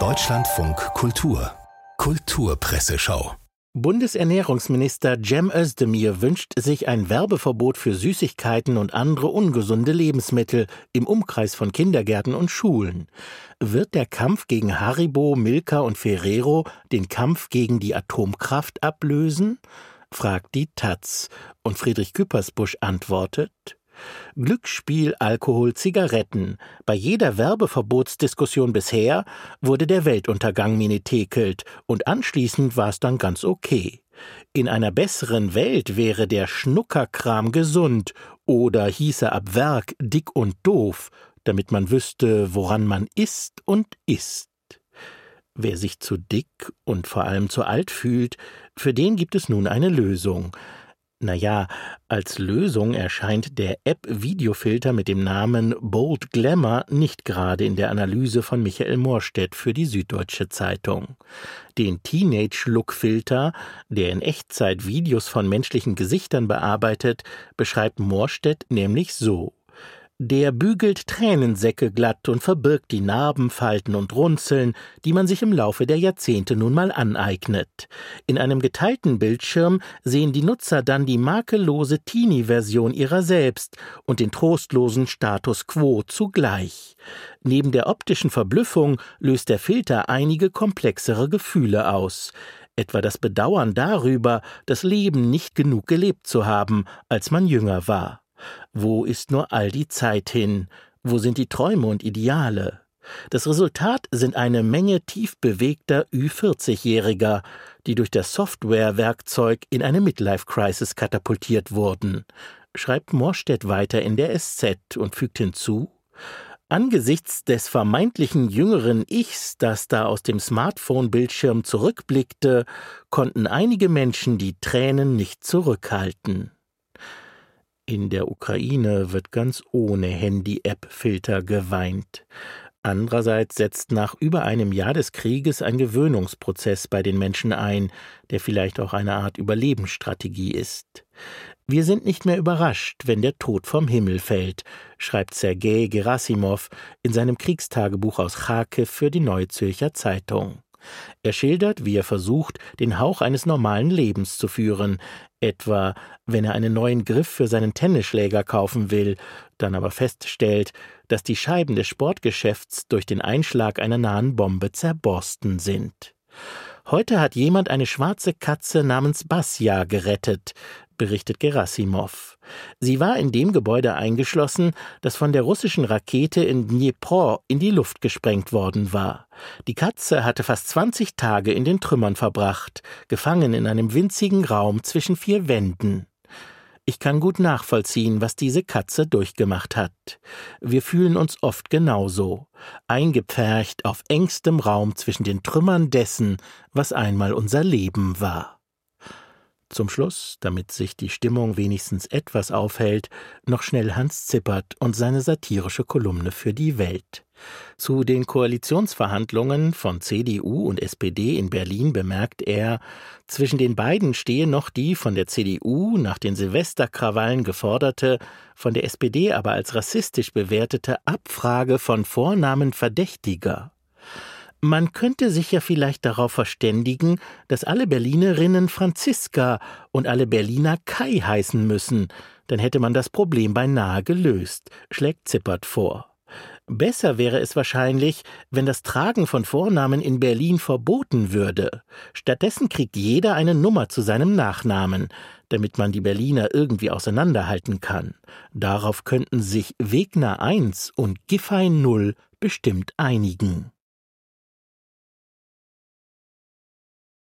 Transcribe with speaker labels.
Speaker 1: Deutschlandfunk Kultur Kulturpresseschau
Speaker 2: Bundesernährungsminister Cem Özdemir wünscht sich ein Werbeverbot für Süßigkeiten und andere ungesunde Lebensmittel im Umkreis von Kindergärten und Schulen. Wird der Kampf gegen Haribo, Milka und Ferrero den Kampf gegen die Atomkraft ablösen? fragt die Taz. Und Friedrich Küppersbusch antwortet Glücksspiel, Alkohol, Zigaretten. Bei jeder Werbeverbotsdiskussion bisher wurde der Weltuntergang minitekelt und anschließend war es dann ganz okay. In einer besseren Welt wäre der Schnuckerkram gesund oder hieße ab Werk dick und doof, damit man wüsste, woran man isst und isst. Wer sich zu dick und vor allem zu alt fühlt, für den gibt es nun eine Lösung. Naja, als Lösung erscheint der App-Videofilter mit dem Namen Bold Glamour nicht gerade in der Analyse von Michael Morstedt für die Süddeutsche Zeitung. Den Teenage-Look-Filter, der in Echtzeit Videos von menschlichen Gesichtern bearbeitet, beschreibt Morstedt nämlich so. Der bügelt Tränensäcke glatt und verbirgt die Narben, Falten und Runzeln, die man sich im Laufe der Jahrzehnte nun mal aneignet. In einem geteilten Bildschirm sehen die Nutzer dann die makellose Teenie-Version ihrer selbst und den trostlosen Status quo zugleich. Neben der optischen Verblüffung löst der Filter einige komplexere Gefühle aus etwa das Bedauern darüber, das Leben nicht genug gelebt zu haben, als man jünger war. Wo ist nur all die Zeit hin? Wo sind die Träume und Ideale? Das Resultat sind eine Menge tief bewegter Ü40-Jähriger, die durch das Softwarewerkzeug in eine Midlife-Crisis katapultiert wurden, schreibt Morstedt weiter in der SZ und fügt hinzu, Angesichts des vermeintlichen jüngeren Ichs, das da aus dem Smartphone-Bildschirm zurückblickte, konnten einige Menschen die Tränen nicht zurückhalten. In der Ukraine wird ganz ohne Handy-App-Filter geweint. Andererseits setzt nach über einem Jahr des Krieges ein Gewöhnungsprozess bei den Menschen ein, der vielleicht auch eine Art Überlebensstrategie ist. Wir sind nicht mehr überrascht, wenn der Tod vom Himmel fällt, schreibt Sergei Gerasimov in seinem Kriegstagebuch aus Kharkiv für die Neue Zürcher Zeitung. Er schildert, wie er versucht, den Hauch eines normalen Lebens zu führen, etwa wenn er einen neuen Griff für seinen Tennisschläger kaufen will, dann aber feststellt, dass die Scheiben des Sportgeschäfts durch den Einschlag einer nahen Bombe zerborsten sind. Heute hat jemand eine schwarze Katze namens Basja gerettet, berichtet Gerasimov. Sie war in dem Gebäude eingeschlossen, das von der russischen Rakete in Dnipro in die Luft gesprengt worden war. Die Katze hatte fast 20 Tage in den Trümmern verbracht, gefangen in einem winzigen Raum zwischen vier Wänden. Ich kann gut nachvollziehen, was diese Katze durchgemacht hat. Wir fühlen uns oft genauso, eingepfercht auf engstem Raum zwischen den Trümmern dessen, was einmal unser Leben war. Zum Schluss, damit sich die Stimmung wenigstens etwas aufhält, noch schnell Hans Zippert und seine satirische Kolumne für die Welt. Zu den Koalitionsverhandlungen von CDU und SPD in Berlin bemerkt er, zwischen den beiden stehe noch die von der CDU nach den Silvesterkrawallen geforderte, von der SPD aber als rassistisch bewertete Abfrage von Vornamen Verdächtiger. Man könnte sich ja vielleicht darauf verständigen, dass alle Berlinerinnen Franziska und alle Berliner Kai heißen müssen, dann hätte man das Problem beinahe gelöst, schlägt Zippert vor. Besser wäre es wahrscheinlich, wenn das Tragen von Vornamen in Berlin verboten würde. Stattdessen kriegt jeder eine Nummer zu seinem Nachnamen, damit man die Berliner irgendwie auseinanderhalten kann. Darauf könnten sich Wegner 1 und Giffey 0 bestimmt einigen.